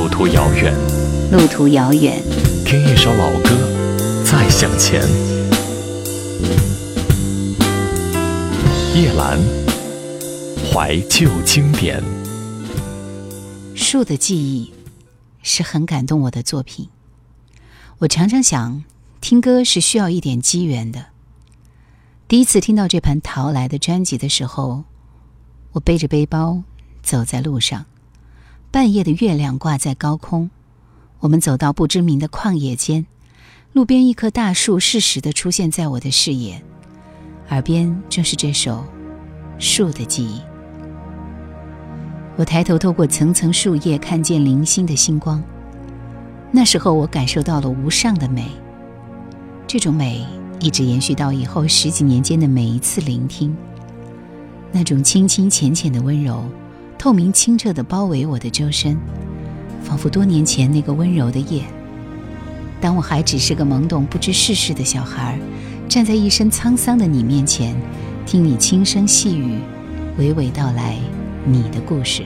路途遥远，路途遥远，听一首老歌，再向前。叶兰，怀旧经典。树的记忆是很感动我的作品。我常常想，听歌是需要一点机缘的。第一次听到这盘淘来的专辑的时候，我背着背包走在路上，半夜的月亮挂在高空。我们走到不知名的旷野间，路边一棵大树适时的出现在我的视野，耳边正是这首《树的记忆》。我抬头透过层层树叶，看见零星的星光。那时候，我感受到了无上的美。这种美一直延续到以后十几年间的每一次聆听。那种清清浅浅的温柔，透明清澈的包围我的周身，仿佛多年前那个温柔的夜。当我还只是个懵懂不知世事的小孩，站在一身沧桑的你面前，听你轻声细语，娓娓道来。你的故事。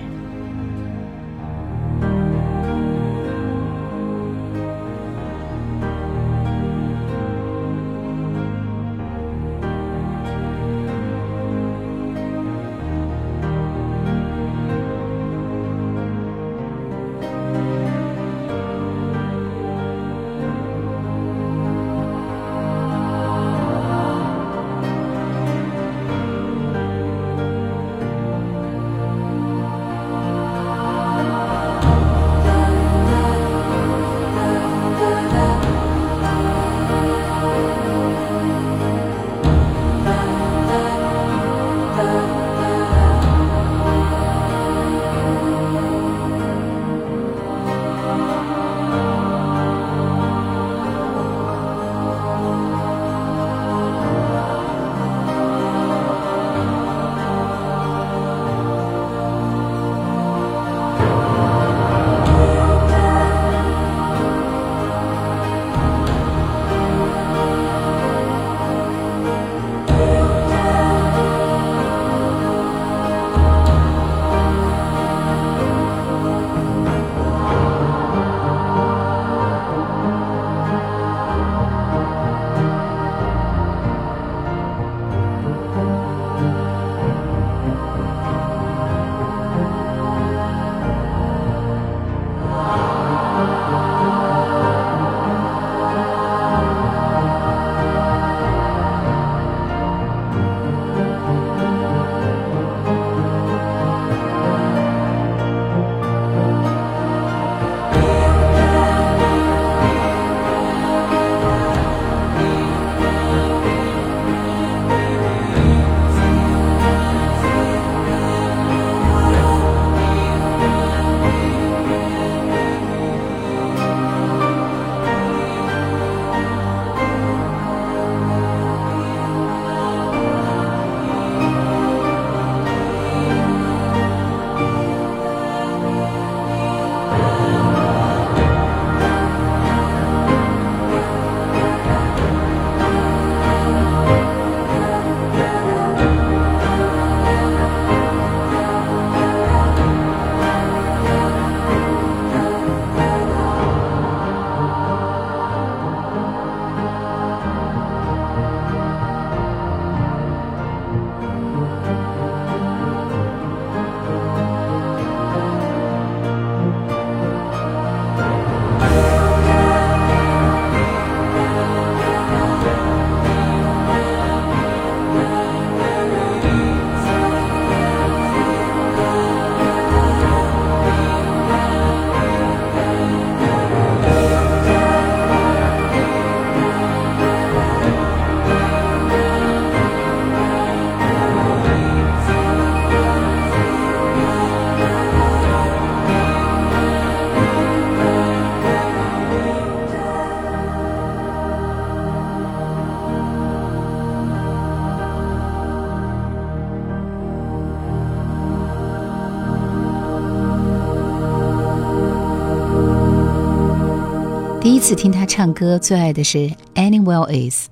第一次听他唱歌，最爱的是《Anywhere Is》，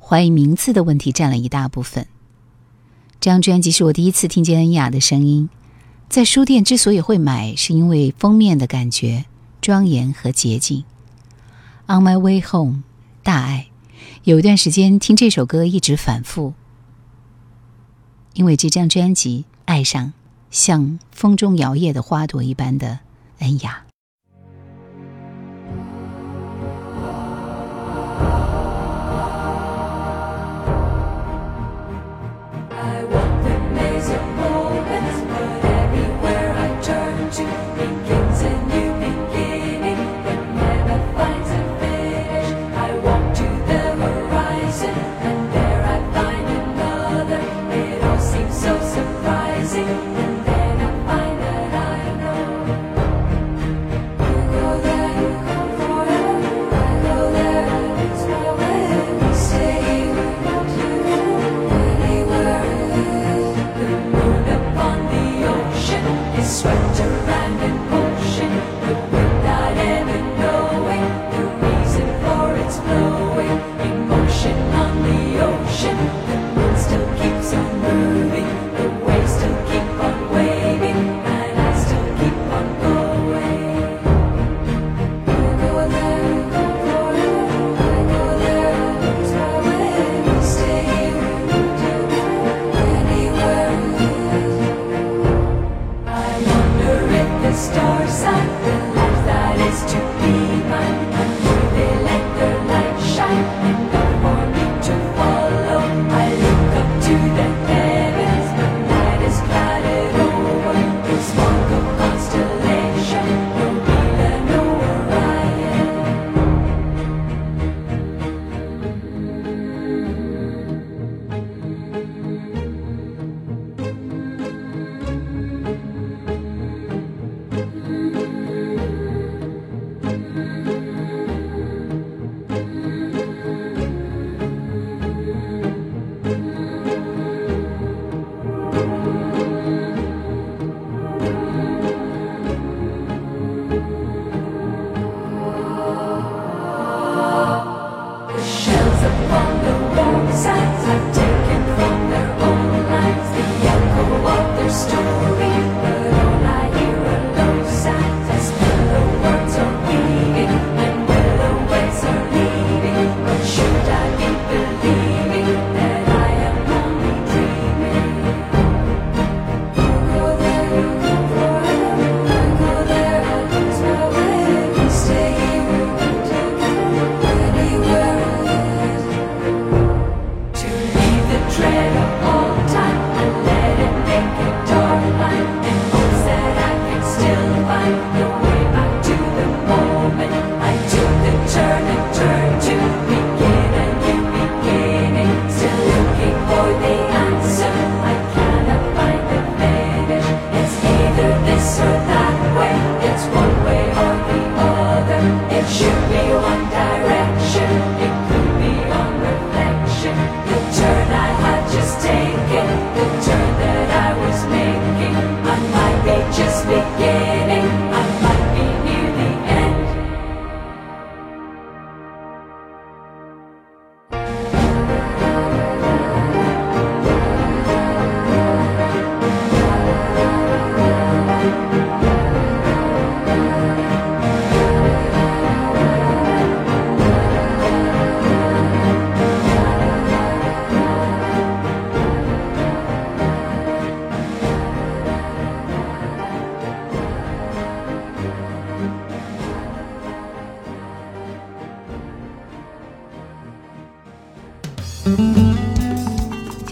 怀疑名字的问题占了一大部分。这张专辑是我第一次听见恩雅的声音，在书店之所以会买，是因为封面的感觉庄严和洁净。On my way home，大爱。有一段时间听这首歌一直反复，因为这张专辑爱上像风中摇曳的花朵一般的恩雅。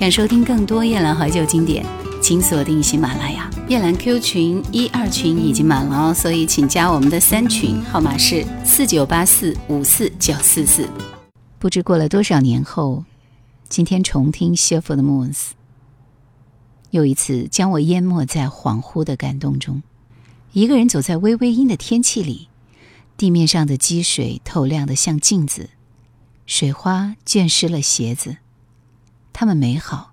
想收听更多夜兰怀旧经典，请锁定喜马拉雅。夜兰 Q 群一二群已经满了哦，所以请加我们的三群，号码是四九八四五四九四四。不知过了多少年后，今天重听《s h i f t the Moons》，又一次将我淹没在恍惚的感动中。一个人走在微微阴的天气里，地面上的积水透亮的像镜子，水花溅湿了鞋子。他们美好。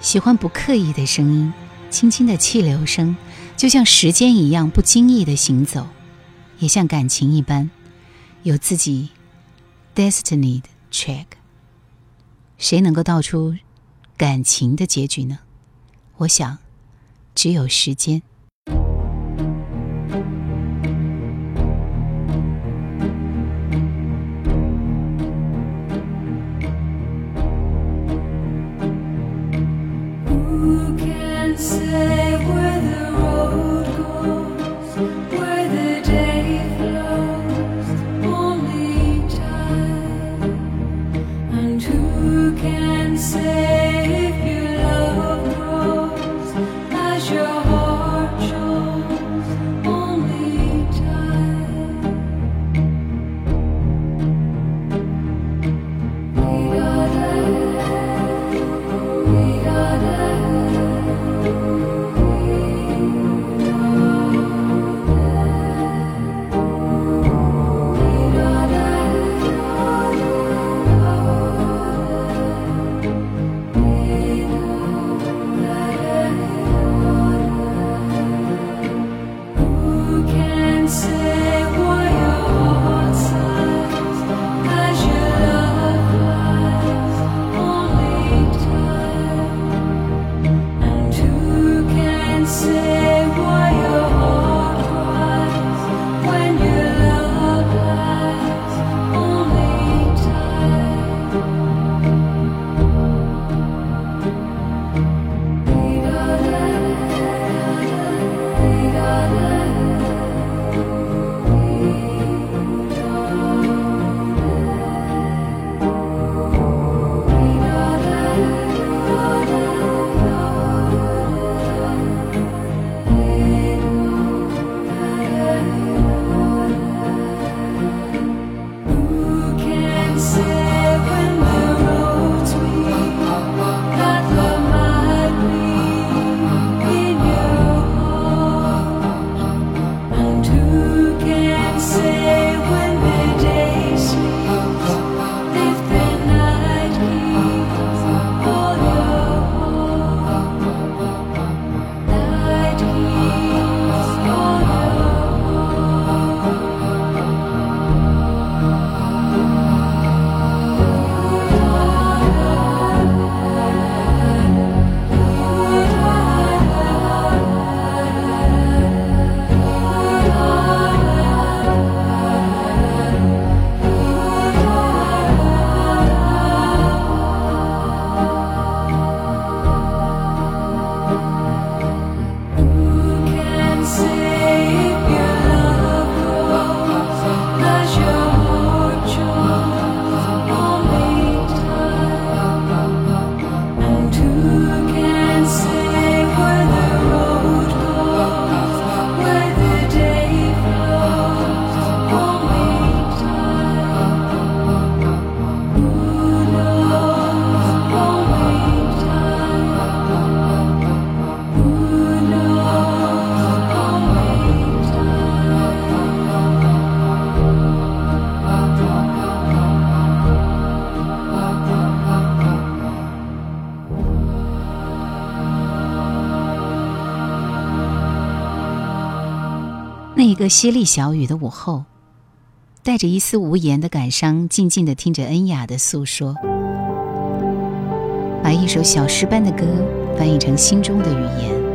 喜欢不刻意的声音，轻轻的气流声，就像时间一样不经意的行走，也像感情一般，有自己 destiny 的 track。谁能够道出感情的结局呢？我想，只有时间。那一个淅沥小雨的午后，带着一丝无言的感伤，静静的听着恩雅的诉说，把一首小诗般的歌翻译成心中的语言。